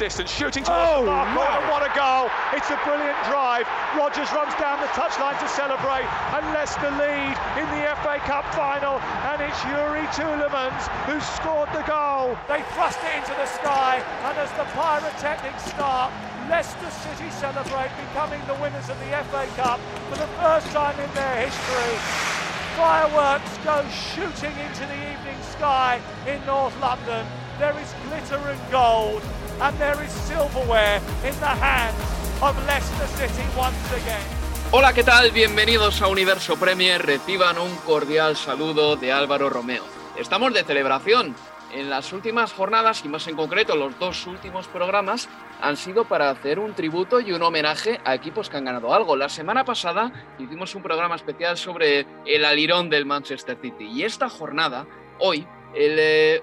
Distance, shooting towards oh, the mark. Oh, what a goal! It's a brilliant drive. Rogers runs down the touchline to celebrate, and Leicester lead in the FA Cup final. And it's Yuri Tielemans who scored the goal. They thrust it into the sky, and as the pyrotechnics start, Leicester City celebrate becoming the winners of the FA Cup for the first time in their history. Fireworks go shooting into the evening sky in North London. There is glitter and gold, and there is silverware in the hands of Leicester City once again. Hola, ¿qué tal? Bienvenidos a Universo Premier. Reciban un cordial saludo de Álvaro Romeo. Estamos de celebración. En las últimas jornadas, y más en concreto los dos últimos programas, han sido para hacer un tributo y un homenaje a equipos que han ganado algo. La semana pasada hicimos un programa especial sobre el alirón del Manchester City. Y esta jornada, hoy, el eh,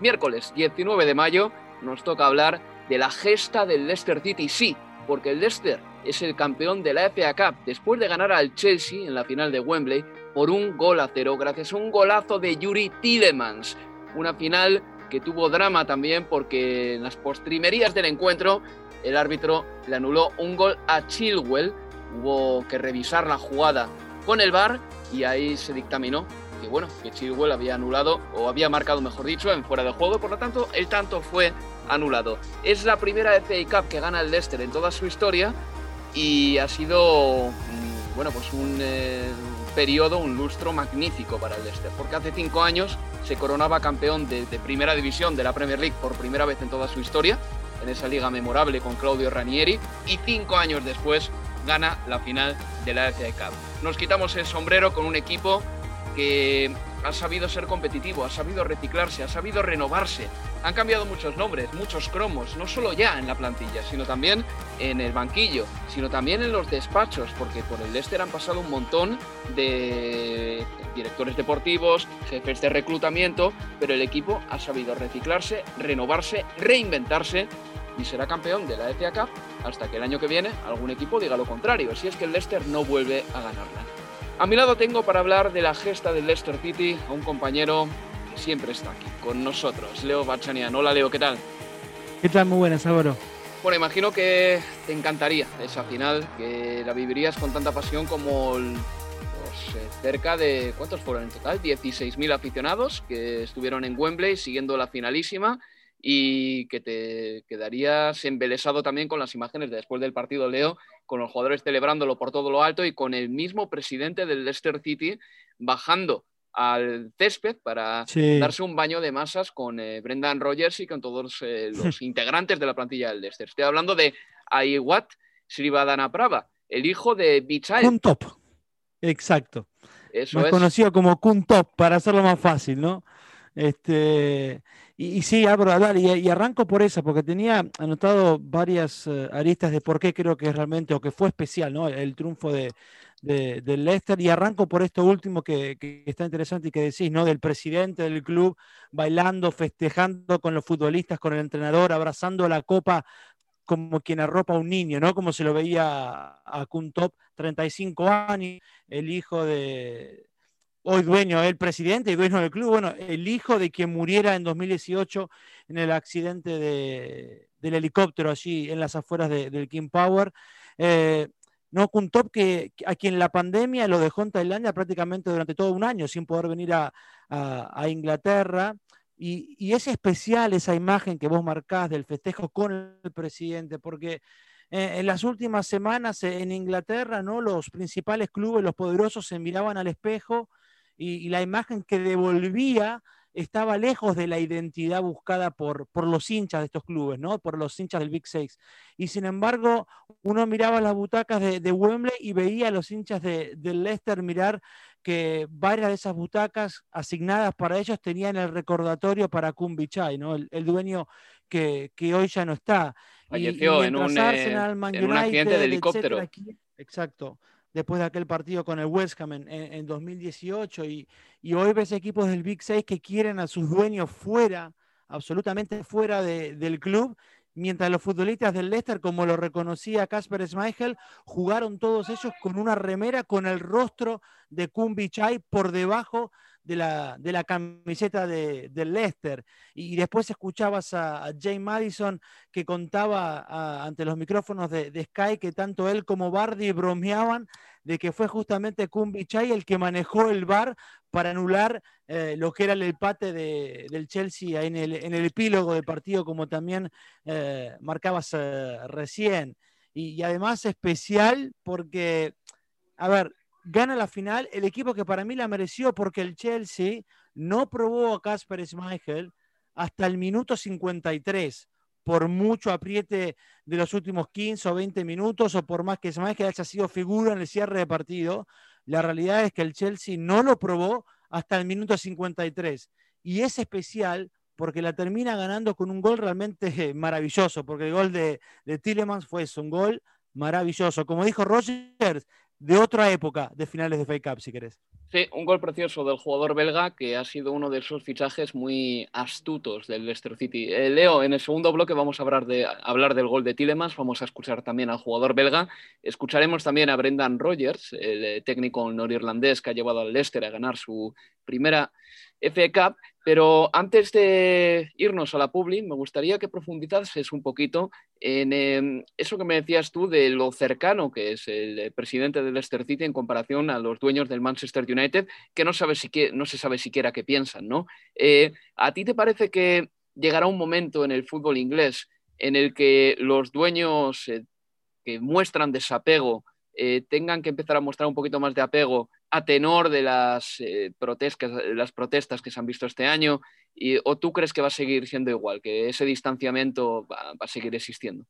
miércoles 19 de mayo, nos toca hablar de la gesta del Leicester City. Sí, porque el Leicester es el campeón de la FA Cup después de ganar al Chelsea en la final de Wembley por un gol a cero, gracias a un golazo de Yuri Tielemans. Una final que tuvo drama también porque en las postrimerías del encuentro el árbitro le anuló un gol a Chilwell. Hubo que revisar la jugada con el VAR y ahí se dictaminó que bueno, que Chilwell había anulado o había marcado, mejor dicho, en fuera de juego, por lo tanto el tanto fue anulado. Es la primera FA Cup que gana el Leicester en toda su historia y ha sido mm, bueno, pues un eh, periodo, un lustro magnífico para el Leicester, porque hace cinco años se coronaba campeón de, de, primera división de la Premier League por primera vez en toda su historia, en esa liga memorable con Claudio Ranieri, y cinco años después gana la final de la FA Cup. Nos quitamos el sombrero con un equipo que ha sabido ser competitivo, ha sabido reciclarse, ha sabido renovarse. Han cambiado muchos nombres, muchos cromos, no solo ya en la plantilla, sino también en el banquillo, sino también en los despachos, porque por el Leicester han pasado un montón de directores deportivos, jefes de reclutamiento, pero el equipo ha sabido reciclarse, renovarse, reinventarse y será campeón de la FA Cup hasta que el año que viene algún equipo diga lo contrario, si es que el Leicester no vuelve a ganarla. A mi lado tengo para hablar de la gesta del Leicester City a un compañero que siempre está aquí con nosotros, Leo Bachanian. Hola Leo, ¿qué tal? ¿Qué tal? Muy buenas, Álvaro. Bueno, imagino que te encantaría esa final, que la vivirías con tanta pasión como los eh, cerca de, ¿cuántos fueron en total? 16.000 aficionados que estuvieron en Wembley siguiendo la finalísima y que te quedarías embelesado también con las imágenes de después del partido, Leo, con los jugadores celebrándolo por todo lo alto y con el mismo presidente del Leicester City bajando al césped para sí. darse un baño de masas con eh, Brendan Rogers y con todos eh, los integrantes de la plantilla del Leicester. Estoy hablando de Aiwat Srivadanaprava, el hijo de Bichai. Kun Top, exacto. Eso más es. conocido como Kun Top, para hacerlo más fácil, ¿no? Este, y, sí, abro a hablar, y, arranco por esa, porque tenía anotado varias uh, aristas de por qué creo que es realmente, o que fue especial, ¿no? El triunfo de, Leicester. Y arranco por esto último que, que, está interesante y que decís, ¿no? Del presidente del club bailando, festejando con los futbolistas, con el entrenador, abrazando la copa como quien arropa a un niño, ¿no? Como se lo veía a Kuntop, 35 años, el hijo de, hoy dueño, el presidente y dueño del club, bueno, el hijo de quien muriera en 2018 en el accidente del helicóptero allí en las afueras del King Power. Eh, no, Kuntop que a quien la pandemia lo dejó en Tailandia prácticamente durante todo un año sin poder venir a, Inglaterra. Y, es especial esa imagen que vos marcás del festejo con el presidente, porque eh, en las últimas semanas en Inglaterra, ¿no? Los principales clubes, los poderosos, se miraban al espejo y, la imagen que devolvía estaba lejos de la identidad buscada por, por los hinchas de estos clubes, ¿no? por los hinchas del Big Six. Y sin embargo, uno miraba las butacas de, Wembley y veía a los hinchas de, del Leicester mirar que varias de esas butacas asignadas para ellos tenían el recordatorio para Kumbichai, ¿no? el, dueño que, hoy ya no está. Falleció en, un, eh, en un accidente de helicóptero. exacto después de aquel partido con el West Ham en, 2018 y, hoy ves equipos del Big 6 que quieren a sus dueños fuera, absolutamente fuera del club, mientras los futbolistas del Leicester, como lo reconocía Casper Schmeichel, jugaron todos ellos con una remera con el rostro de Kumbichai por debajo de la, de la camiseta de, del Leicester. Y, después escuchabas a, Jay Madison que contaba ante los micrófonos de, Sky que tanto él como Bardi bromeaban de que fue justamente Kumbichai el que manejó el bar para anular eh, lo que era el empate del Chelsea en el, en el, epílogo del partido, como también eh, marcabas eh, recién. Y, y además especial porque, a ver, gana la final el equipo que para mí la mereció porque el Chelsea no probó a Casper Schmeichel hasta el minuto 53 por mucho apriete de los últimos 15 o 20 minutos o por más que Schmeichel haya sido figura en el cierre de partido, la realidad es que el Chelsea no lo probó hasta el minuto 53 y es especial porque la termina ganando con un gol realmente maravilloso, porque el gol de, de Tillemans fue un gol maravilloso. Como dijo Rogers, de otra época de finales de Fake Cup, si querés. Sí, un gol precioso del jugador belga que ha sido uno de esos fichajes muy astutos del Leicester City. Eh, Leo, en el segundo bloque vamos a hablar, de, hablar del gol de Tilemans, vamos a escuchar también al jugador belga, escucharemos también a Brendan Rogers, el eh, técnico norirlandés que ha llevado al Leicester a ganar su primera FA Cup, pero antes de irnos a la Publi, me gustaría que profundizases un poquito en em, eso que me decías tú de lo cercano que es el presidente del Leicester City en comparación a los dueños del Manchester United, que no, sabe no se sabe siquiera qué piensan, ¿no? Eh, ¿A ti te parece que llegará un momento en el fútbol inglés en el que los dueños eh, que muestran desapego eh, tengan que empezar a mostrar un poquito más de apego a tenor de las, eh, protestas, las protestas que se han visto este año? Y, ¿O tú crees que va a seguir siendo igual, que ese distanciamiento va, a seguir existiendo?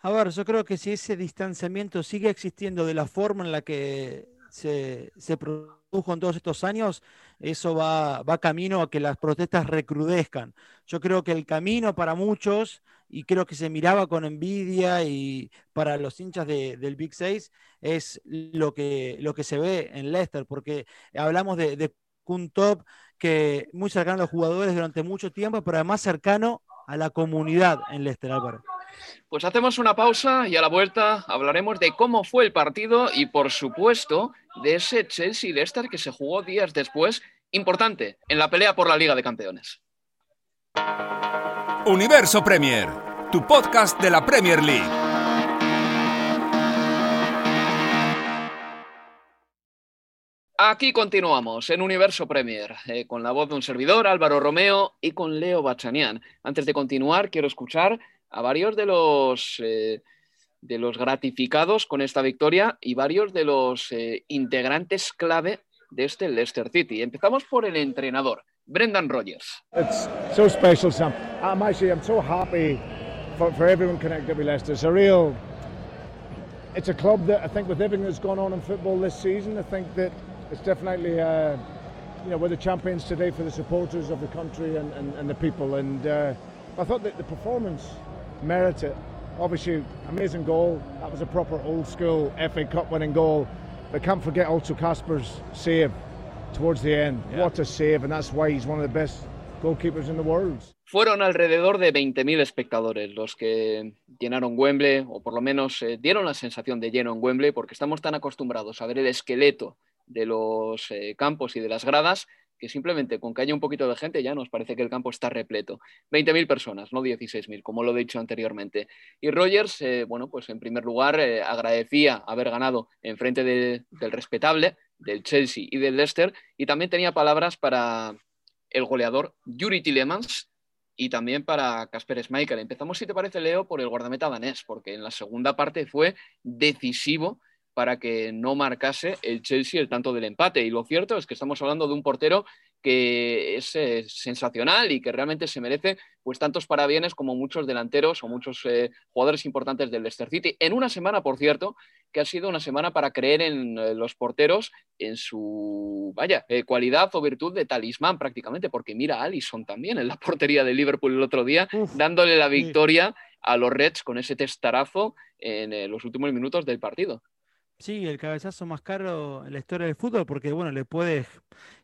A ver, yo creo que si ese distanciamiento sigue existiendo de la forma en la que se, produjo en todos estos años, eso va, va camino a que las protestas recrudezcan. Yo creo que el camino para muchos y creo que se miraba con envidia y para los hinchas del Big Six es lo que, lo que se ve en Leicester, porque hablamos de, de un top que muy cercano a los jugadores durante mucho tiempo, pero además cercano a la comunidad en Leicester, Álvaro. Pues hacemos una pausa y a la vuelta hablaremos de cómo fue el partido y, por supuesto, de ese Chelsea-Leicester que se jugó días después, importante, en la pelea por la Liga de Campeones. Universo Premier, tu podcast de la Premier League. Aquí continuamos en Universo Premier, eh, con la voz de un servidor, Álvaro Romeo, y con Leo Bachanian. Antes de continuar, quiero escuchar a varios de los, eh, de los gratificados con esta victoria y varios de los eh, integrantes clave de este Leicester City. Empezamos por el entrenador. Brendan Rodgers. It's so special, Sam. I'm actually I'm so happy for, for everyone connected with Leicester. It's a real, it's a club that I think with everything that's gone on in football this season, I think that it's definitely, uh, you know, we're the champions today for the supporters of the country and, and, and the people. And uh, I thought that the performance merited Obviously, amazing goal. That was a proper old school FA Cup winning goal. But can't forget also Casper's save towards the end. Yeah. What a save, and that's why he's one of the best goalkeepers in the world. Fueron alrededor de 20.000 espectadores los que llenaron Wembley, o por lo menos eh, dieron la sensación de lleno en Wembley, porque estamos tan acostumbrados a ver el esqueleto de los eh, campos y de las gradas que simplemente con que haya un poquito de gente ya nos parece que el campo está repleto. 20.000 personas, no 16.000, como lo he dicho anteriormente. Y Rogers, eh, bueno, pues en primer lugar eh, agradecía haber ganado en frente de, del respetable, del Chelsea y del Leicester, y también tenía palabras para el goleador Yuri Tillemans y también para Casper Schmeichel. Empezamos, si te parece, Leo, por el guardameta danés, porque en la segunda parte fue decisivo para que no marcase el Chelsea el tanto del empate. Y lo cierto es que estamos hablando de un portero que es eh, sensacional y que realmente se merece pues tantos parabienes como muchos delanteros o muchos eh, jugadores importantes del Leicester City. En una semana, por cierto, que ha sido una semana para creer en eh, los porteros en su, vaya, eh, cualidad o virtud de talismán prácticamente, porque mira a Allison también en la portería de Liverpool el otro día, Uf, dándole la sí. victoria a los Reds con ese testarazo en eh, los últimos minutos del partido. Sí, el cabezazo más caro en la historia del fútbol, porque bueno, le puede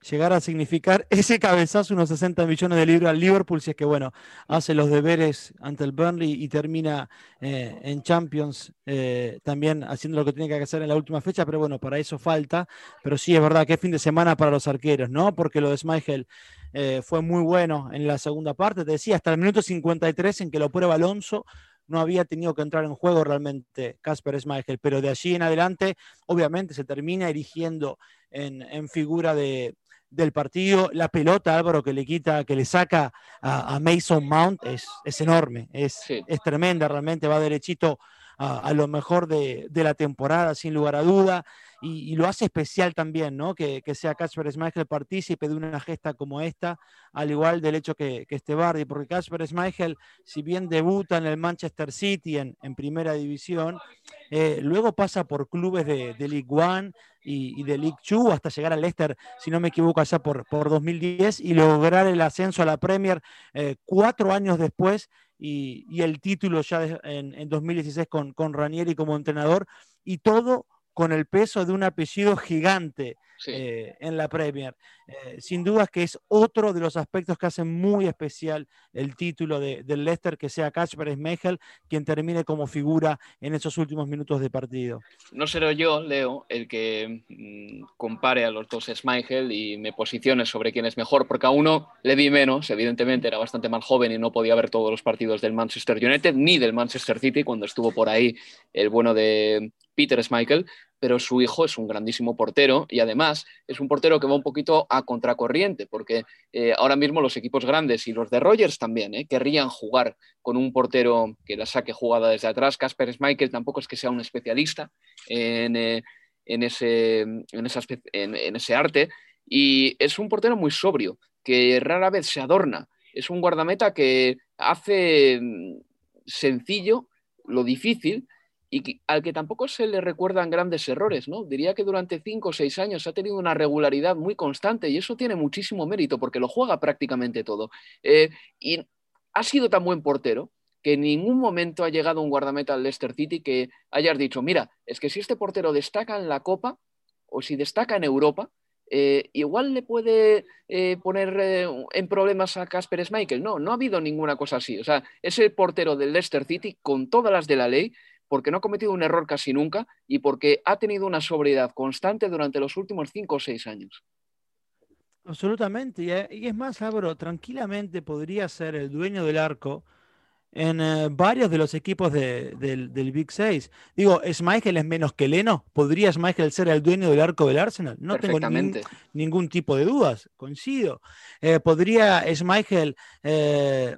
llegar a significar ese cabezazo unos 60 millones de libras al Liverpool, si es que bueno, hace los deberes ante el Burnley y termina eh, en Champions, eh, también haciendo lo que tiene que hacer en la última fecha, pero bueno, para eso falta. Pero sí, es verdad que fin de semana para los arqueros, ¿no? Porque lo de Schmeichel eh, fue muy bueno en la segunda parte, te decía, hasta el minuto 53 en que lo prueba Alonso, no había tenido que entrar en juego realmente Casper Schmeichel, pero de allí en adelante, obviamente, se termina erigiendo en, en figura de, del partido. La pelota, Álvaro, que le quita, que le saca a, a Mason Mount es, es enorme, es, Sí. es tremenda, realmente va derechito a, a lo mejor de, de la temporada, sin lugar a duda. Y, lo hace especial también, ¿no? Que, que sea Casper Schmeichel partícipe de una gesta como esta, al igual del hecho que, que este Bardi, porque Casper Schmeichel, si bien debuta en el Manchester City en, en primera división, eh, luego pasa por clubes de, de League One y, de League Two hasta llegar al Leicester, si no me equivoco, allá por, por 2010 y lograr el ascenso a la Premier eh, cuatro años después y, y el título ya en, en 2016 con, con Ranieri como entrenador y todo con el peso de un apellido gigante Sí. eh, en la Premier. Eh, sin dudas que es otro de los aspectos que hacen muy especial el título de- del Leicester, que sea Kasper Schmeichel quien termine como figura en esos últimos minutos de partido. No seré yo, Leo, el que mm, compare a los dos Schmeichel y me posicione sobre quién es mejor, porque a uno le vi menos, evidentemente era bastante más joven y no podía ver todos los partidos del Manchester United ni del Manchester City cuando estuvo por ahí el bueno de Peter Schmeichel, pero su hijo es un grandísimo portero y además es un portero que va un poquito a contracorriente, porque eh, ahora mismo los equipos grandes y los de Rogers también eh, querrían jugar con un portero que la saque jugada desde atrás. Casper Schmeichel tampoco es que sea un especialista en, eh, en ese arte y es un portero muy sobrio, que rara vez se adorna. Es un guardameta que hace mm, sencillo lo difícil y al que tampoco se le recuerdan grandes errores, ¿no? Diría que durante cinco o seis años ha tenido una regularidad muy constante y eso tiene muchísimo mérito porque lo juega prácticamente todo. Eh, y ha sido tan buen portero que en ningún momento ha llegado un guardameta al Leicester City que hayas dicho, mira, es que si este portero destaca en la Copa o si destaca en Europa, eh, igual le puede eh, poner eh, en problemas a Casper Schmeichel. No, no ha habido ninguna cosa así. O sea, es el portero del Leicester City con todas las de la ley porque no ha cometido un error casi nunca y porque ha tenido una sobriedad constante durante los últimos cinco o seis años. Absolutamente. Y, es más, Álvaro, tranquilamente podría ser el dueño del arco en eh, varios de los equipos de- del, del Big Six. Digo, ¿Schmeichel es menos que Leno? ¿Podría Schmeichel ser el dueño del arco del Arsenal? No tengo ningún tipo de dudas, coincido. Eh, ¿Podría Schmeichel eh,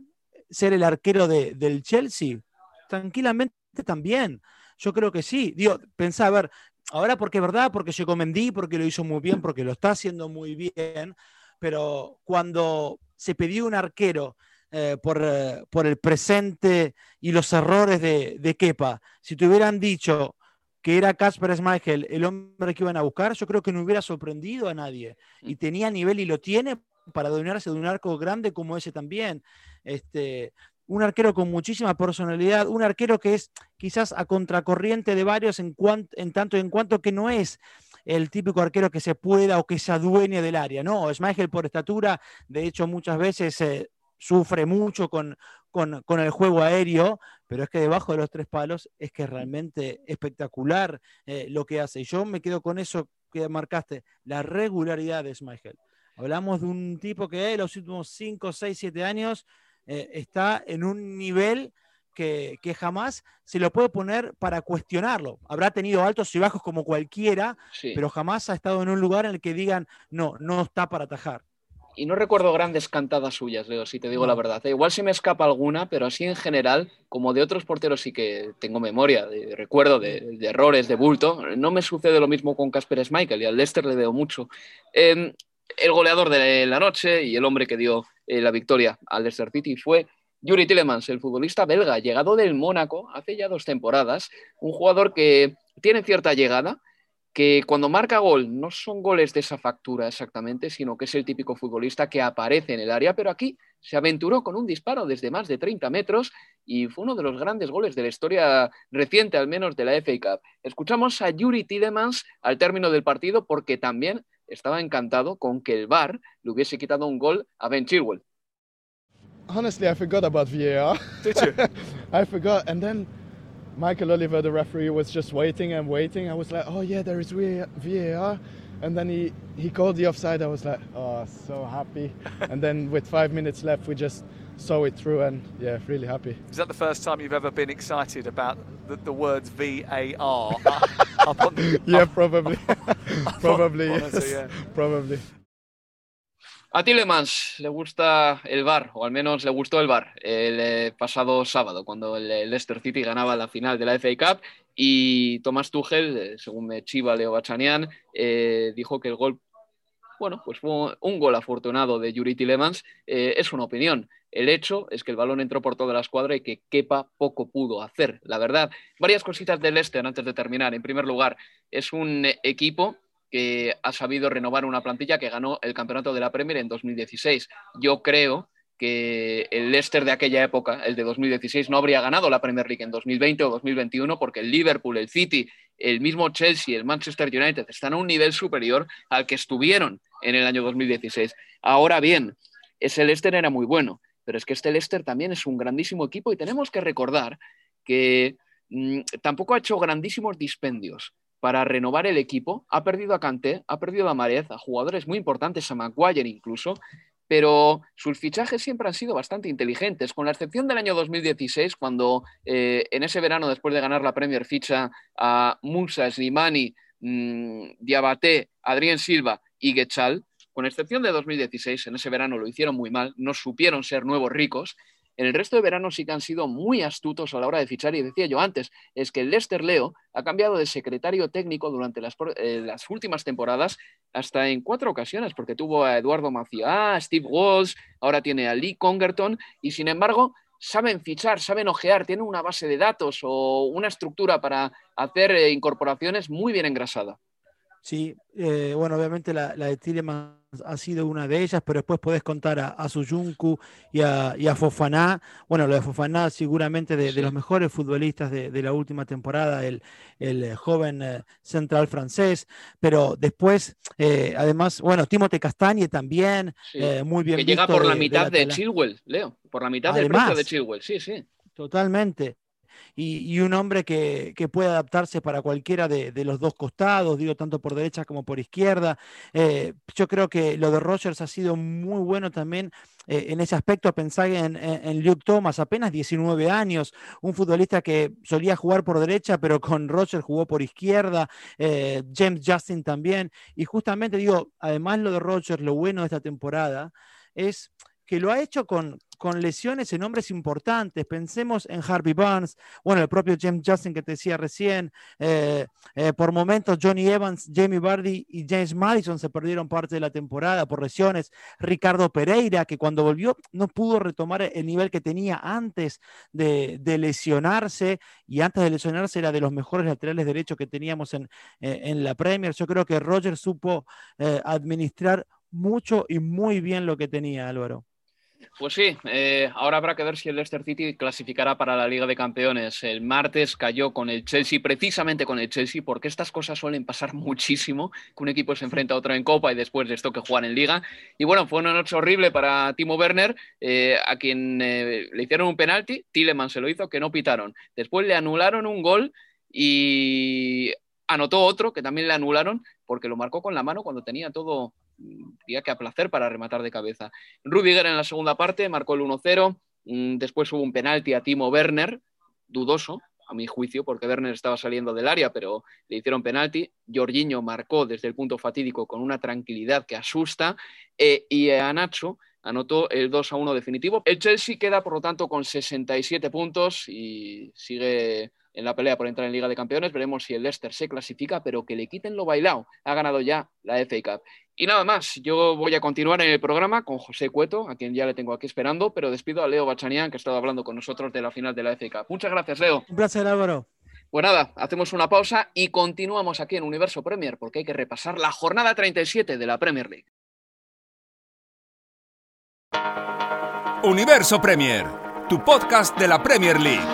ser el arquero de- del Chelsea? Tranquilamente también. Yo creo que sí. Digo, pensá, a ver, ahora porque es verdad, porque llegó Mendy, porque lo hizo muy bien, porque lo está haciendo muy bien, pero cuando se pidió un arquero eh, por, eh, por el presente y los errores de, de Kepa, si te hubieran dicho que era Casper Schmeichel el hombre que iban a buscar, yo creo que no hubiera sorprendido a nadie. Y tenía nivel y lo tiene para adornarse de un arco grande como ese también. Este, un arquero con muchísima personalidad, un arquero que es quizás a contracorriente de varios en, en tanto en cuanto que no es el típico arquero que se pueda o que se adueñe del área. No, Schmeichel por estatura, de hecho muchas veces eh, sufre mucho con, con, el juego aéreo, pero es que debajo de los tres palos es que es realmente espectacular eh, lo que hace. Y yo me quedo con eso que marcaste, la regularidad de Schmeichel. Hablamos de un tipo que en los últimos 5, 6, 7 años eh, está en un nivel que, jamás se lo puede poner para cuestionarlo. Habrá tenido altos y bajos como cualquiera, pero jamás ha estado en un lugar en el que digan, no, no está para atajar. Y no recuerdo grandes cantadas suyas, Leo, si te digo la verdad. Igual se me escapa alguna, pero así en general, como de otros porteros sí que tengo memoria, de, recuerdo de, errores, de bulto. No me sucede lo mismo con Casper Schmeichel y al Leicester le veo mucho. Em, el goleador de la noche y el hombre que dio eh, la victoria al Leicester City fue Yuri Tillemans, el futbolista belga, llegado del Mónaco hace ya dos temporadas, un jugador que tiene cierta llegada, que cuando marca gol no son goles de esa factura exactamente, sino que es el típico futbolista que aparece en el área, pero aquí se aventuró con un disparo desde más de 30 metros y fue uno de los grandes goles de la historia reciente, al menos de la FA Cup. Escuchamos a Yuri Tillemans al término del partido porque también estaba encantado con que el VAR le hubiese quitado un gol a Ben Chilwell. honestly, I forgot about VAR. Did you? I forgot. And then Michael Oliver, the referee, was just waiting and waiting. I was like, oh, yeah, there is VAR. And then he, he called the offside. I was like, oh, so happy. and then with five minutes left, we just saw it through and, yeah, really happy. Is that the first time you've ever been excited about the, the words VAR? yeah, probably. probably, yes. yeah. Probably. A Tillemans le gusta el bar, o al menos le gustó el bar, el eh, pasado sábado, cuando el Leicester City ganaba la final de la FA Cup y Tomás Tuchel, eh, según me chiva Leo Bachanian, eh, dijo que el gol, bueno, pues fue un gol afortunado de Yuri Tillemans. es una opinión. El hecho es que el balón entró por toda la escuadra y que Kepa poco pudo hacer, la verdad. Varias cositas del Leicester antes de terminar. En primer lugar, es un equipo que ha sabido renovar una plantilla que ganó el campeonato de la Premier en 2016. Yo creo que el Leicester de aquella época, el de 2016, no habría ganado la Premier League en 2020 o 2021 porque el Liverpool, el City, el mismo Chelsea, el Manchester United están a un nivel superior al que estuvieron en el año 2016. Ahora bien, ese Leicester era muy bueno, pero es que este Leicester también es un grandísimo equipo y tenemos que recordar que mm, tampoco ha hecho grandísimos dispendios para renovar el equipo. Ha perdido a Kanté, ha perdido a Marez, a jugadores muy importantes, a Maguire incluso, pero sus fichajes siempre han sido bastante inteligentes, con la excepción del año 2016, cuando eh, en ese verano, después de ganar la Premier, ficha a Musa, Slimani, mmm, Diabaté, Adrián Silva y Gechal. Con excepción de 2016, en ese verano lo hicieron muy mal, no supieron ser nuevos ricos, en el resto de verano sí que han sido muy astutos a la hora de fichar y decía yo antes, es que Lester Leo ha cambiado de secretario técnico durante las, eh, últimas temporadas hasta en cuatro ocasiones, porque tuvo a Eduardo Maciá, a Steve Walsh, ahora tiene a Lee Congerton y sin embargo saben fichar, saben ojear, tienen una base de datos o una estructura para hacer eh, incorporaciones muy bien engrasada. Sí, eh, bueno, obviamente la, de Tillemans ha sido una de ellas, pero después podés contar a, a Suyuncu y a, y a, Fofaná. Bueno, lo de Fofaná seguramente de, los mejores futbolistas de, la última temporada, el, el joven eh, central francés, pero después, eh, además, bueno, Timote Castañe también, muy bien. Que llega por la mitad de, Chilwell, Leo, por la mitad del precio de Chilwell, sí, sí. Totalmente y, un hombre que, puede adaptarse para cualquiera de, los dos costados, digo, tanto por derecha como por izquierda. Eh, yo creo que lo de Rogers ha sido muy bueno también eh, en ese aspecto. Pensar en, en, Luke Thomas, apenas 19 años, un futbolista que solía jugar por derecha, pero con Rogers jugó por izquierda, eh, James Justin también. Y justamente digo, además lo de Rogers, lo bueno de esta temporada es que lo ha hecho con, con lesiones en hombres importantes. Pensemos en Harvey Barnes, bueno, el propio James Justin que te decía recién, eh, eh, por momentos Johnny Evans, Jamie Vardy y James Madison se perdieron parte de la temporada por lesiones. Ricardo Pereira, que cuando volvió no pudo retomar el nivel que tenía antes de, lesionarse, y antes de lesionarse era de los mejores laterales derechos que teníamos en, eh, en la Premier. Yo creo que Roger supo administrar mucho y muy bien lo que tenía Álvaro. Pues sí, eh, ahora habrá que ver si el Leicester City clasificará para la Liga de Campeones. El martes cayó con el Chelsea, precisamente con el Chelsea, porque estas cosas suelen pasar muchísimo, que un equipo se enfrenta a otro en Copa y después de esto que juegan en Liga. Y bueno, fue una noche horrible para Timo Werner, eh, a quien eh, le hicieron un penalti, Tilleman se lo hizo, que no pitaron. Después le anularon un gol y anotó otro que también le anularon porque lo marcó con la mano cuando tenía todo tenía que aplacer para rematar de cabeza. Rudiger en la segunda parte marcó el 1-0, mm, después hubo un penalti a Timo Werner, dudoso, a mi juicio, porque Werner estaba saliendo del área, pero le hicieron penalti. Jorginho marcó desde el punto fatídico con una tranquilidad que asusta. Eh, y a Nacho anotó el 2 1 definitivo. El Chelsea queda, por lo tanto, con 67 puntos y sigue en la pelea por entrar en Liga de Campeones. Veremos si el Leicester se clasifica, pero que le quiten lo bailado. Ha ganado ya la FA Cup. Y nada más, yo voy a continuar en el programa con José Cueto, a quien ya le tengo aquí esperando, pero despido a Leo Bachanian, que ha estado hablando con nosotros de la final de la FA Cup. Muchas gracias, Leo. Un placer, Álvaro. Pues nada, hacemos una pausa y continuamos aquí en Universo Premier, porque hay que repasar la jornada 37 de la Premier League. Universo Premier, tu podcast de la Premier League.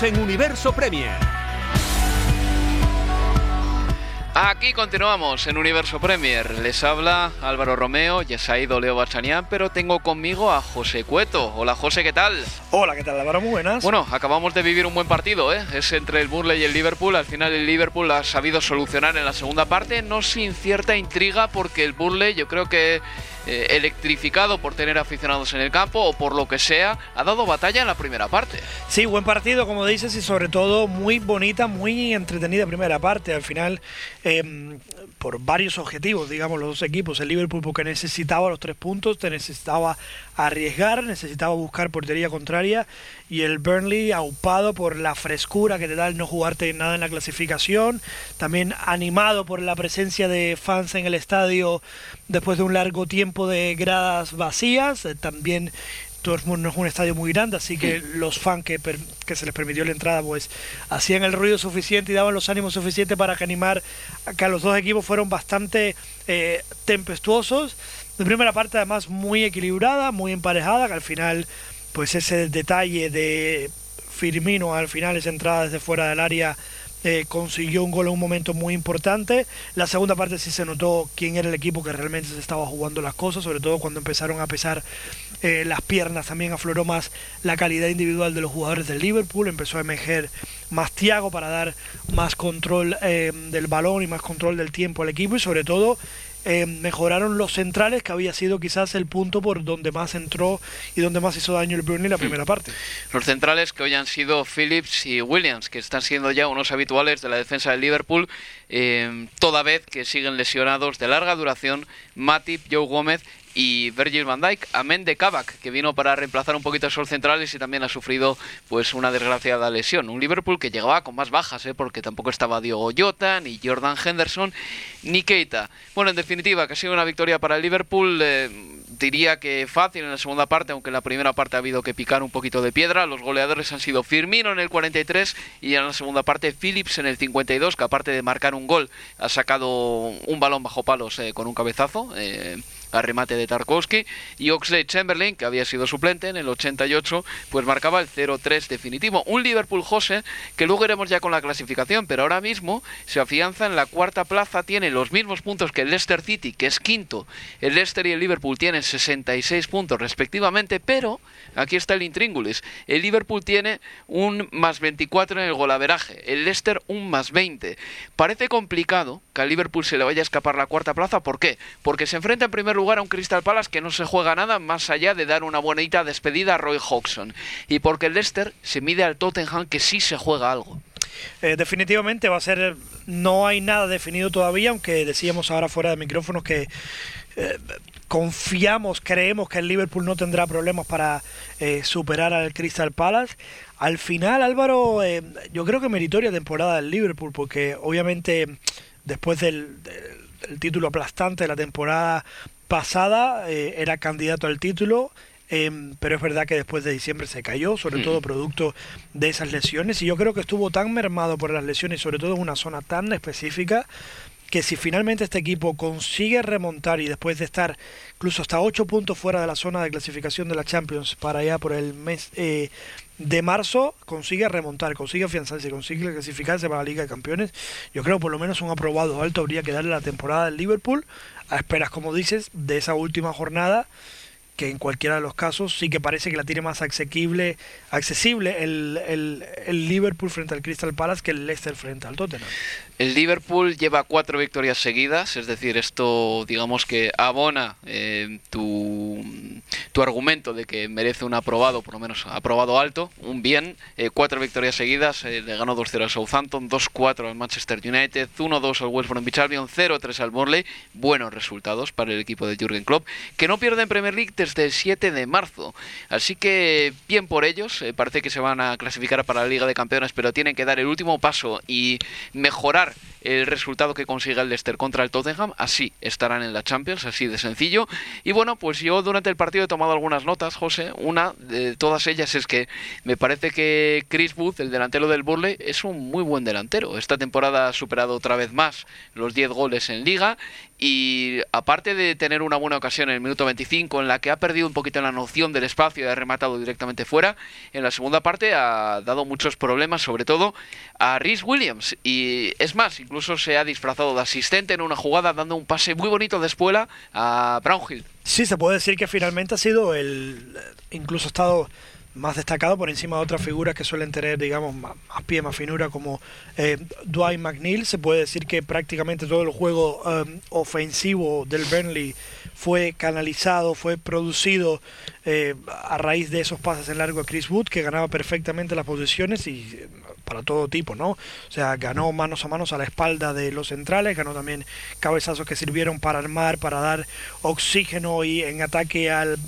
En Universo Premier. Aquí continuamos en Universo Premier. Les habla Álvaro Romeo, ya se ha ido Leo Bachanian, pero tengo conmigo a José Cueto. Hola José, ¿qué tal? Hola, ¿qué tal Álvaro? Muy buenas. Bueno, acabamos de vivir un buen partido, ¿eh? Es entre el Burnley y el Liverpool. Al final el Liverpool ha sabido solucionar en la segunda parte, no sin cierta intriga, porque el Burnley yo creo que eh, electrificado por tener aficionados en el campo o por lo que sea, ha dado batalla en la primera parte. Sí, buen partido, como dices, y sobre todo muy bonita, muy entretenida primera parte. Al final, em, por varios objetivos, digamos, los dos equipos. El Liverpool porque necesitaba los tres puntos, te necesitaba arriesgar, necesitaba buscar portería contraria y el Burnley aupado por la frescura que te da el no jugarte nada en la clasificación, también animado por la presencia de fans en el estadio después de un largo tiempo de gradas vacías, eh, también Dortmund no es un estadio muy grande, así que los fans que, que, se les permitió la entrada, pues hacían el ruido suficiente y daban los ánimos suficientes para que animar a que los dos equipos fueron bastante eh, tempestuosos. De primera parte, además, muy equilibrada, muy emparejada, que al final, pues ese detalle de Firmino, al final, esa entrada desde fuera del área eh, consiguió un gol en un momento muy importante. La segunda parte sí se notó quién era el equipo que realmente se estaba jugando las cosas, sobre todo cuando empezaron a pesar eh, las piernas, también afloró más la calidad individual de los jugadores del Liverpool, empezó a emerger más Tiago para dar más control eh, del balón y más control del tiempo al equipo y sobre todo eh, mejoraron los centrales, que había sido quizás el punto por donde más entró y donde más hizo daño el Burnley la primera parte. Los centrales que hoy han sido Phillips y Williams, que están siendo ya unos habituales de la defensa del Liverpool, eh, toda vez que siguen lesionados de larga duración Matip, Joe Gómez y Virgil van Dijk, amén de Kavak, que vino para reemplazar un poquito a esos centrales y también ha sufrido pues una desgraciada lesión. Un Liverpool que llegaba con más bajas, ¿eh? porque tampoco estaba Diogo Jota, ni Jordan Henderson, ni Keita. Bueno, en definitiva, que ha sido una victoria para el Liverpool. Eh, diría que fácil en la segunda parte, aunque en la primera parte ha habido que picar un poquito de piedra. Los goleadores han sido Firmino en el 43 y en la segunda parte Phillips en el 52, que aparte de marcar un gol, ha sacado un balón bajo palos eh, con un cabezazo. Eh, a remate de Tarkovsky y Oxley Chamberlain, que había sido suplente en el 88, pues marcaba el 0-3 definitivo. Un Liverpool José que luego iremos ya con la clasificación, pero ahora mismo se afianza en la cuarta plaza, tiene los mismos puntos que el Leicester City, que es quinto. El Leicester y el Liverpool tienen 66 puntos respectivamente, pero aquí está el intríngulis. El Liverpool tiene un más 24 en el golaveraje, el Leicester un más 20. Parece complicado que al Liverpool se le vaya a escapar la cuarta plaza, ¿por qué? Porque se enfrenta en primer lugar a un Crystal Palace que no se juega nada más allá de dar una bonita despedida a Roy Hodgson. Y porque el Leicester se mide al Tottenham que sí se juega algo. Eh, definitivamente va a ser, no hay nada definido todavía, aunque decíamos ahora fuera de micrófonos que eh, confiamos, creemos que el Liverpool no tendrá problemas para eh, superar al Crystal Palace. Al final, Álvaro, yo creo que meritoria temporada del Liverpool, porque obviamente después del, del título aplastante de la temporada pasada eh, era candidato al título, em, pero es verdad que después de diciembre se cayó, sobre todo producto de esas lesiones, y yo creo que estuvo tan mermado por las lesiones, sobre todo en una zona tan específica, que si finalmente este equipo consigue remontar y después de estar incluso hasta 8 puntos fuera de la zona de clasificación de la Champions para allá por el mes eh, de marzo, consigue remontar, consigue afianzarse, consigue clasificarse para la Liga de Campeones, yo creo por lo menos un aprobado alto habría que darle la temporada del Liverpool a esperas, como dices, de esa última jornada que en cualquiera de los casos sí que parece que la tiene más asequible, accesible el, el, el Liverpool frente al Crystal Palace que el Leicester frente al Tottenham. El Liverpool lleva cuatro victorias seguidas, es decir, esto digamos que abona eh, tu, tu, argumento de que merece un aprobado, por lo menos aprobado alto, un bien. Eh, cuatro victorias seguidas, eh, le ganó 2-0 al Southampton, 2-4 al Manchester United, 1-2 al West Bromwich Albion, 0-3 al Burnley. Buenos resultados para el equipo de Jürgen Klopp, que no pierde en Premier League el 7 de marzo. Así que bien por ellos, parece que se van a clasificar para la Liga de Campeones, pero tienen que dar el último paso y mejorar el resultado que consiga el Leicester contra el Tottenham, así estarán en la Champions, así de sencillo. Y bueno, pues yo durante el partido he tomado algunas notas, José. Una de todas ellas es que me parece que Chris Booth, el delantero del Burley, es un muy buen delantero. Esta temporada ha superado otra vez más los 10 goles en liga y aparte de tener una buena ocasión en el minuto 25 en la que ha perdido un poquito la noción del espacio y ha rematado directamente fuera, en la segunda parte ha dado muchos problemas, sobre todo a Rhys Williams. Y es más, incluso se ha disfrazado de asistente en una jugada dando un pase muy bonito de espuela a Brownhill. Sí, se puede decir que finalmente ha sido el... incluso ha estado más destacado por encima de otras figuras que suelen tener, digamos, más, pie, más finura, como eh, Dwight McNeil. Se puede decir que prácticamente todo el juego um, ofensivo del Burnley fue canalizado, fue producido eh, a raíz de esos pases en largo a Chris Wood, que ganaba perfectamente las posiciones y eh, para todo tipo, ¿no? O sea, ganó manos a manos a la espalda de los centrales, ganó también cabezazos que sirvieron para armar, para dar oxígeno y en ataque al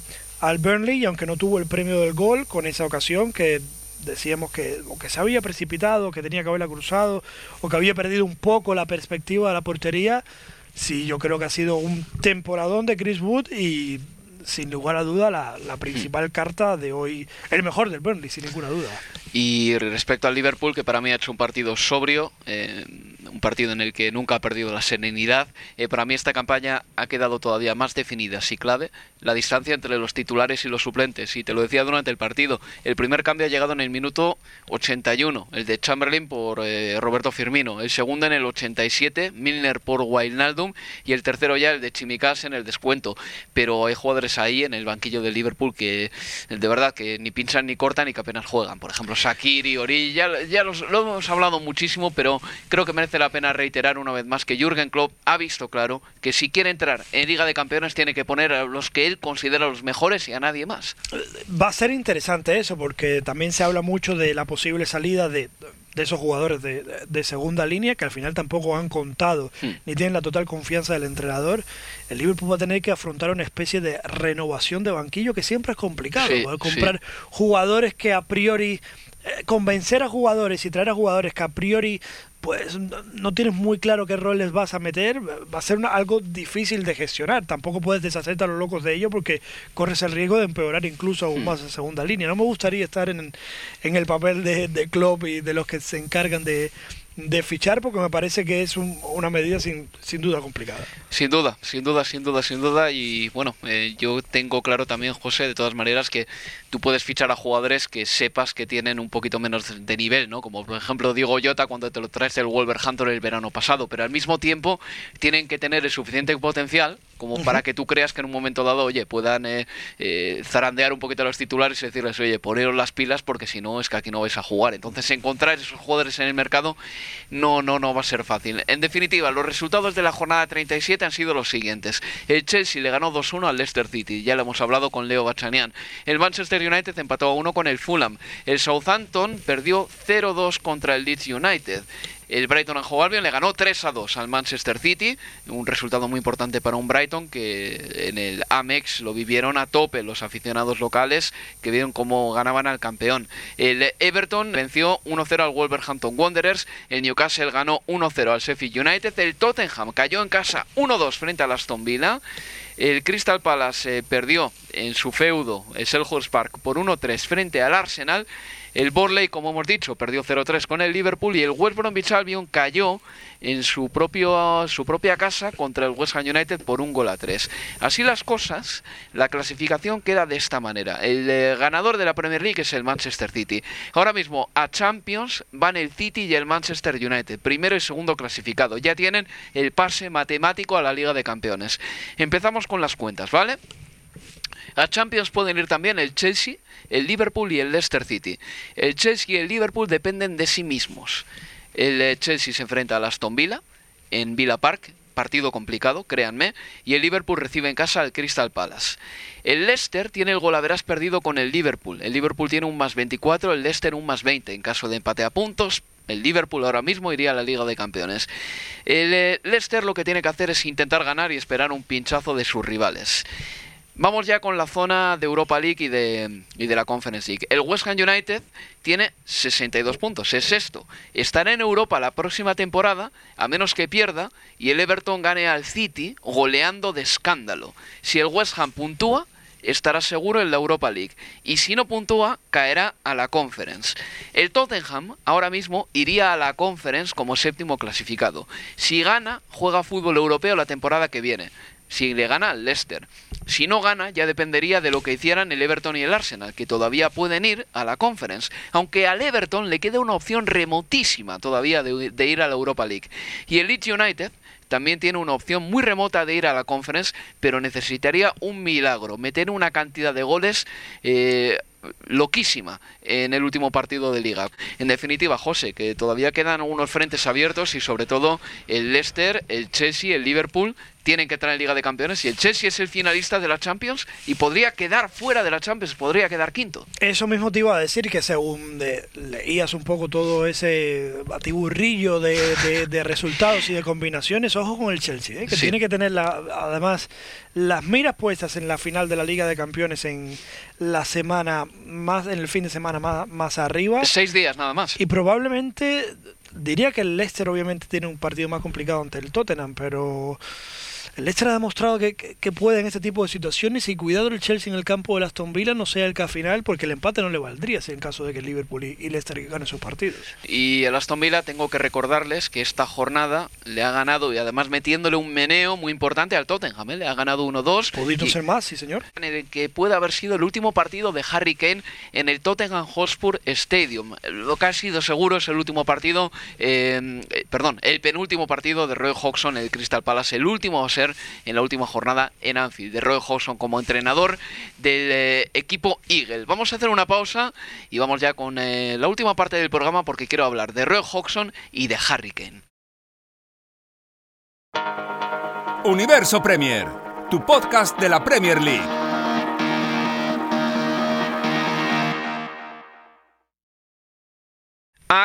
al Burnley y aunque no tuvo el premio del gol con esa ocasión que decíamos que o que se había precipitado, que tenía que haberla cruzado o que había perdido un poco la perspectiva de la portería, sí yo creo que ha sido un temporadón de Chris Wood y sin lugar a duda la, la principal carta de hoy, el mejor del Burnley sin ninguna duda. Y respecto al Liverpool, que para mí ha hecho un partido sobrio, eh, un partido en el que nunca ha perdido la serenidad. Eh, para mí esta campaña ha quedado todavía más definida, si clave, la distancia entre los titulares y los suplentes. Y te lo decía durante el partido, el primer cambio ha llegado en el minuto 81, el de Chamberlain por eh, Roberto Firmino. El segundo en el 87, Milner por Wijnaldum. Y el tercero ya el de Chimicas en el descuento. Pero hay jugadores ahí en el banquillo del Liverpool que de verdad que ni pinchan ni cortan y que apenas juegan. Por ejemplo, Shakiri, Ori, ya, ya lo hemos hablado muchísimo, pero creo que merece la pena reiterar una vez más que Jürgen Klopp ha visto claro que si quiere entrar en Liga de Campeones tiene que poner a los que él considera los mejores y a nadie más. Va a ser interesante eso, porque también se habla mucho de la posible salida de de esos jugadores de, de, segunda línea que al final tampoco han contado hmm. ni tienen la total confianza del entrenador, el Liverpool va a tener que afrontar una especie de renovación de banquillo que siempre es complicado. comprar jugadores que a priori convencer a jugadores y traer a jugadores que a priori pues no tienes muy claro qué roles vas a meter, va a ser algo difícil de gestionar. Tampoco puedes deshacerte a los locos de ello porque corres el riesgo de empeorar incluso aún hmm. más en segunda línea. No me gustaría estar en, en el papel de, de club y de los que se encargan de, de fichar porque me parece que es una medida sin, sin duda complicada. Sin duda, sin duda, sin duda, sin duda. Y bueno, eh, yo tengo claro también, José, de todas maneras, que tú puedes fichar a jugadores que sepas que tienen un poquito menos de nivel, ¿no? Como por ejemplo Diego Jota cuando te lo traes del Wolverhampton el verano pasado, pero al mismo tiempo tienen que tener el suficiente potencial como para que tú creas que en un momento dado, oye, puedan eh, eh, zarandear un poquito a los titulares y decirles, oye, poneros las pilas porque si no es que aquí no vais a jugar. Entonces encontrar esos jugadores en el mercado no, no, no va a ser fácil. En definitiva, los resultados de la jornada 37 han sido los siguientes. El Chelsea le ganó 2-1 al Leicester City, ya lo hemos hablado con Leo Bachanian. El Manchester United empató a 1 con el Fulham. El Southampton perdió 0-2 contra el Leeds United. El Brighton and Hove Albion le ganó 3 a 2 al Manchester City, un resultado muy importante para un Brighton que en el Amex lo vivieron a tope los aficionados locales que vieron cómo ganaban al campeón. El Everton venció 1-0 al Wolverhampton Wanderers, el Newcastle ganó 1-0 al Sheffield United, el Tottenham cayó en casa 1-2 frente al Aston Villa. El Crystal Palace eh, perdió en su feudo, el Selhurst Park, por 1-3 frente al Arsenal el Borley, como hemos dicho, perdió 0-3 con el Liverpool y el West Bromwich Albion cayó en su, propio, su propia casa contra el West Ham United por un gol a 3. Así las cosas, la clasificación queda de esta manera. El eh, ganador de la Premier League es el Manchester City. Ahora mismo a Champions van el City y el Manchester United, primero y segundo clasificado. Ya tienen el pase matemático a la Liga de Campeones. Empezamos con las cuentas, ¿vale? A Champions pueden ir también el Chelsea, el Liverpool y el Leicester City. El Chelsea y el Liverpool dependen de sí mismos. El eh, Chelsea se enfrenta al Aston Villa en Villa Park, partido complicado, créanme, y el Liverpool recibe en casa al Crystal Palace. El Leicester tiene el golaveras perdido con el Liverpool. El Liverpool tiene un más 24, el Leicester un más 20. En caso de empate a puntos, el Liverpool ahora mismo iría a la Liga de Campeones. El eh, Leicester lo que tiene que hacer es intentar ganar y esperar un pinchazo de sus rivales. Vamos ya con la zona de Europa League y de, y de la Conference League. El West Ham United tiene 62 puntos, es esto. Estará en Europa la próxima temporada, a menos que pierda, y el Everton gane al City goleando de escándalo. Si el West Ham puntúa, estará seguro en la Europa League. Y si no puntúa, caerá a la Conference. El Tottenham ahora mismo iría a la Conference como séptimo clasificado. Si gana, juega fútbol europeo la temporada que viene si le gana al Leicester. Si no gana, ya dependería de lo que hicieran el Everton y el Arsenal, que todavía pueden ir a la Conference, aunque al Everton le queda una opción remotísima todavía de, ir a la Europa League. Y el Leeds United también tiene una opción muy remota de ir a la Conference, pero necesitaría un milagro, meter una cantidad de goles eh, loquísima en el último partido de liga. En definitiva, José, que todavía quedan unos frentes abiertos y sobre todo el Leicester, el Chelsea, el Liverpool tienen que entrar en Liga de Campeones y el Chelsea es el finalista de la Champions y podría quedar fuera de la Champions, podría quedar quinto. Eso mismo te iba a decir que según leías un poco todo ese batiburrillo de, de, resultados y de combinaciones, ojo con el Chelsea, ¿eh? que tiene que tener la, además las miras puestas en la final de la Liga de Campeones en la semana más, en el fin de semana más, más arriba. Seis días nada más. Y probablemente diría que el Leicester obviamente tiene un partido más complicado ante el Tottenham, pero el Leicester ha demostrado que, que, puede en este tipo de situaciones y cuidado el Chelsea en el campo de Aston Villa no sea el que final porque el empate no le valdría si en caso de que Liverpool y, Leicester ganen sus partidos. Y el Aston Villa tengo que recordarles que esta jornada le ha ganado y además metiéndole un meneo muy importante al Tottenham, ¿eh? le ha ganado 1-2. Podría ser más, sí señor. En el que puede haber sido el último partido de Harry Kane en el Tottenham Hotspur Stadium. Lo que ha sido seguro es el último partido, eh, eh, perdón, el penúltimo partido de Roy Hodgson en el Crystal Palace. El último va a ser en la última jornada en Anfield, de Roy Hodgson como entrenador del eh, equipo Eagle. Vamos a hacer una pausa y vamos ya con la última parte del programa porque quiero hablar de Roy Hodgson y de Harry Kane. Universo Premier, tu podcast de la Premier League.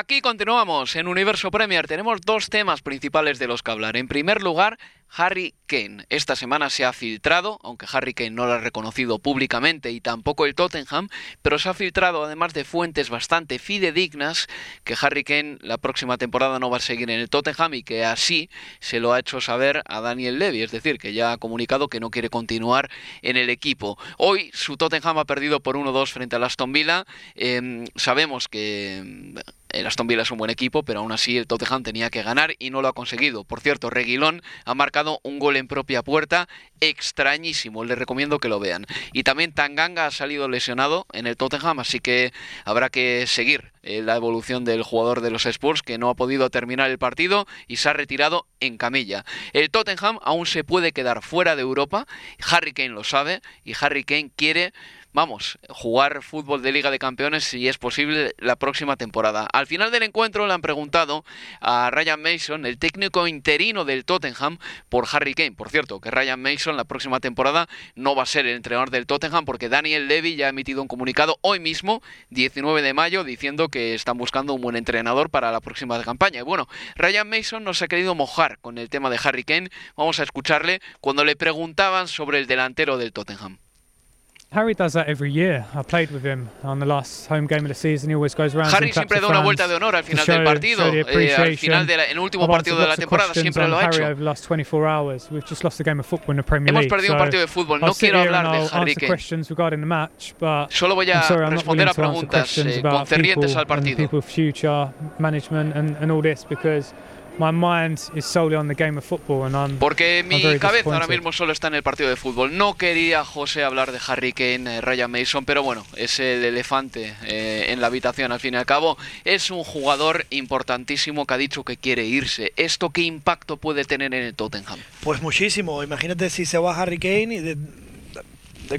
Aquí continuamos en Universo Premier. Tenemos dos temas principales de los que hablar. En primer lugar, Harry Kane. Esta semana se ha filtrado, aunque Harry Kane no lo ha reconocido públicamente y tampoco el Tottenham, pero se ha filtrado además de fuentes bastante fidedignas que Harry Kane la próxima temporada no va a seguir en el Tottenham y que así se lo ha hecho saber a Daniel Levy, es decir, que ya ha comunicado que no quiere continuar en el equipo. Hoy su Tottenham ha perdido por 1-2 frente al Aston Villa. Em, sabemos que em, el Aston Villa es un buen equipo, pero aún así el Tottenham tenía que ganar y no lo ha conseguido. Por cierto, Reguilón ha marcado un gol en propia puerta extrañísimo. Les recomiendo que lo vean. Y también Tanganga ha salido lesionado en el Tottenham, así que habrá que seguir eh, la evolución del jugador de los Spurs que no ha podido terminar el partido y se ha retirado en camilla. El Tottenham aún se puede quedar fuera de Europa. Harry Kane lo sabe y Harry Kane quiere vamos, jugar fútbol de Liga de Campeones si es posible la próxima temporada. Al final del encuentro le han preguntado a Ryan Mason, el técnico interino del Tottenham, por Harry Kane. Por cierto, que Ryan Mason la próxima temporada no va a ser el entrenador del Tottenham porque Daniel Levy ya ha emitido un comunicado hoy mismo, 19 de mayo, diciendo que están buscando un buen entrenador para la próxima campaña. Y bueno, Ryan Mason no se ha querido mojar con el tema de Harry Kane. Vamos a escucharle cuando le preguntaban sobre el delantero del Tottenham. Harry does that every year. I played with him on the last home game of the season. He always goes around Harry siempre da una vuelta de honor al final del partido, eh, al final del de último partido de la temporada siempre lo ha hecho. Over the last 24 hours. We've just lost a game of football in the Premier Hemos perdido un partido de fútbol. No quiero hablar de Harry Kane. Solo voy a responder a preguntas eh, concernientes al partido. People future management and, and all this because porque mi cabeza ahora mismo solo está en el partido de fútbol. No quería José hablar de Harry Kane, eh, Ryan Mason, pero bueno, es el elefante eh, en la habitación al fin y al cabo. Es un jugador importantísimo que ha dicho que quiere irse. ¿Esto qué impacto puede tener en el Tottenham? Pues muchísimo. Imagínate si se va Harry Kane y de,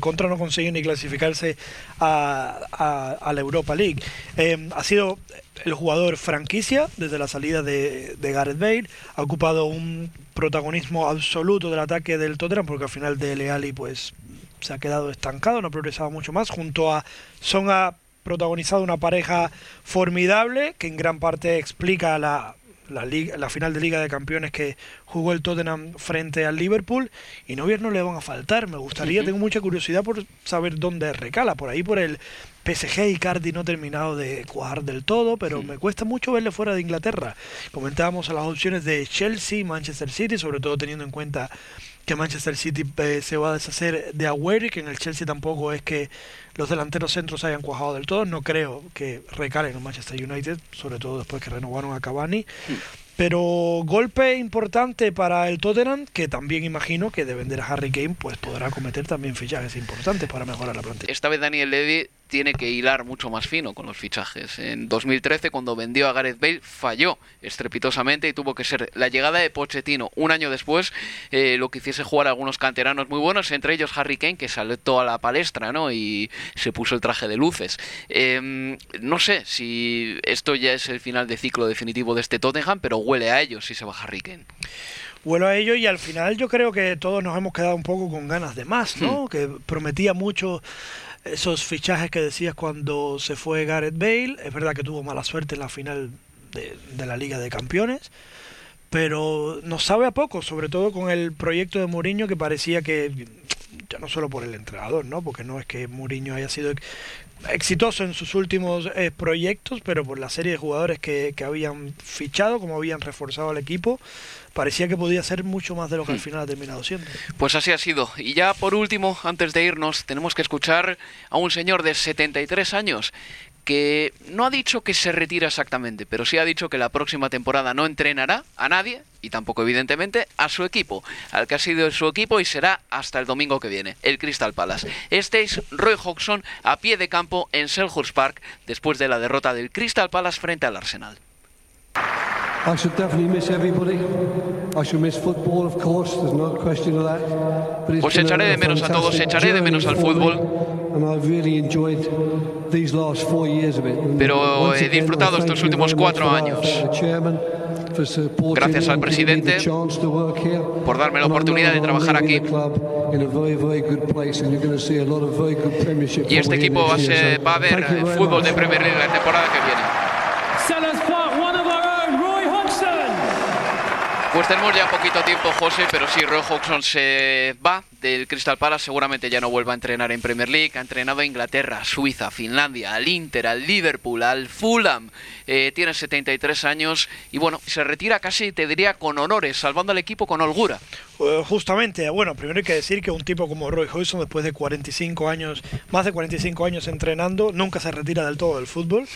contra no consigue ni clasificarse a, la Europa League. Eh, ha sido el jugador franquicia desde la salida de, Gareth Bale, ha ocupado un protagonismo absoluto del ataque del Tottenham porque al final de Leali pues se ha quedado estancado, no ha progresado mucho más, junto a Son ha protagonizado una pareja formidable que en gran parte explica la, la, final de Liga de Campeones que jugó el Tottenham frente al Liverpool y novios no le van a faltar. Me gustaría, tengo mucha curiosidad por saber dónde recala, por ahí por el PSG y Cardi no terminado de cuajar del todo, pero me cuesta mucho verle fuera de Inglaterra. Comentábamos a las opciones de Chelsea, Manchester City, sobre todo teniendo en cuenta que Manchester City eh, se va a deshacer de Agüero y que en el Chelsea tampoco es que los delanteros centros hayan cuajado del todo. No creo que recalen en Manchester United, sobre todo después que renovaron a Cavani. Pero golpe importante para el Tottenham, que también imagino que de vender a Harry Kane, pues podrá cometer también fichajes importantes para mejorar la plantilla. Esta vez Daniel Levy tiene que hilar mucho más fino con los fichajes. En 2013, cuando vendió a Gareth Bale, falló estrepitosamente y tuvo que ser la llegada de Pochettino un año después eh, lo que hiciese jugar a algunos canteranos muy buenos, entre ellos Harry Kane, que salió a la palestra ¿no? y se puso el traje de luces. Em, no sé si esto ya es el final de ciclo definitivo de este Tottenham, pero huele a ello si se va Harry Kane Huele a ello y al final yo creo que todos nos hemos quedado un poco con ganas de más, ¿no? Hmm. Que prometía mucho esos fichajes que decías cuando se fue Gareth Bale. Es verdad que tuvo mala suerte en la final de, la Liga de Campeones, pero nos sabe a poco, sobre todo con el proyecto de Mourinho que parecía que, ya no solo por el entrenador, ¿no? porque no es que Mourinho haya sido exitoso en sus últimos eh, proyectos, pero por la serie de jugadores que, que, habían fichado, como habían reforzado el equipo, parecía que podía ser mucho más de lo que al final ha terminado siendo. Pues así ha sido. Y ya por último, antes de irnos, tenemos que escuchar a un señor de 73 años que no ha dicho que se retira exactamente, pero sí ha dicho que la próxima temporada no entrenará a nadie y tampoco evidentemente a su equipo, al que ha sido su equipo y será hasta el domingo que viene, el Crystal Palace. Este es Roy Hodgson a pie de campo en Selhurst Park después de la derrota del Crystal Palace frente al Arsenal. I should definitely miss everybody. I should miss football, of course. There's no question of that. But pues echaré de menos a todos, echaré de menos al fútbol. Pero he disfrutado estos últimos cuatro años. Gracias al presidente por darme la oportunidad de trabajar aquí. Y este equipo va a, ser, va a ver fútbol de Premier League la temporada que viene. Pues tenemos ya poquito tiempo, José, pero si Roy Hodgson se va del Crystal Palace, seguramente ya no vuelva a entrenar en Premier League. Ha entrenado a Inglaterra, Suiza, Finlandia, al Inter, al Liverpool, al Fulham. Eh, tiene 73 años y bueno, se retira casi, te diría, con honores, salvando al equipo con holgura. Eh, justamente, bueno, primero hay que decir que un tipo como Roy Hodgson, después de 45 años, más de 45 años entrenando, nunca se retira del todo del fútbol.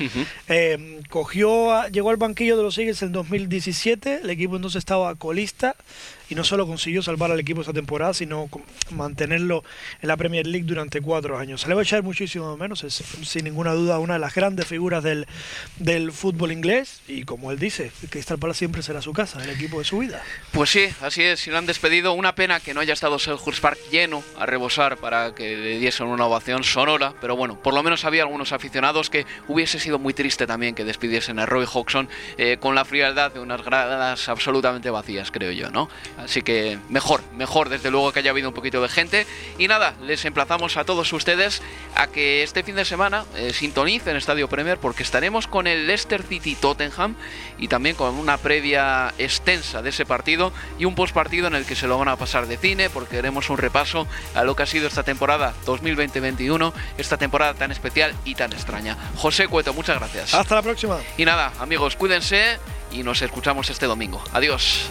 Eh, cogió, llegó al banquillo de los Eagles en 2017, el equipo entonces estaba colista y no solo consiguió salvar al equipo esta temporada, sino mantenerlo en la Premier League durante cuatro años. Se le va a echar muchísimo menos, es sin ninguna duda una de las grandes figuras del, del fútbol inglés y como él dice, Crystal Palace siempre será su casa, el equipo de su vida. Pues sí, así es, si lo han despedido, una pena que no haya estado Selhurst Park lleno a rebosar para que le diesen una ovación sonora, pero bueno, por lo menos había algunos aficionados que hubiese sido muy triste también que despidiesen a Roy Hodgson eh, con la frialdad de unas gradas absolutamente vacías, creo yo, ¿no? Así que mejor, mejor desde luego que haya habido un poquito de gente. Y nada, les emplazamos a todos ustedes a que este fin de semana eh, sintonicen Estadio Premier porque estaremos con el Leicester City Tottenham y también con una previa extensa de ese partido y un postpartido en el que se lo van a pasar de cine porque haremos un repaso a lo que ha sido esta temporada 2020-21, esta temporada tan especial y tan extraña. José Cueto, muchas gracias. Hasta la próxima. Y nada, amigos, cuídense y nos escuchamos este domingo. Adiós.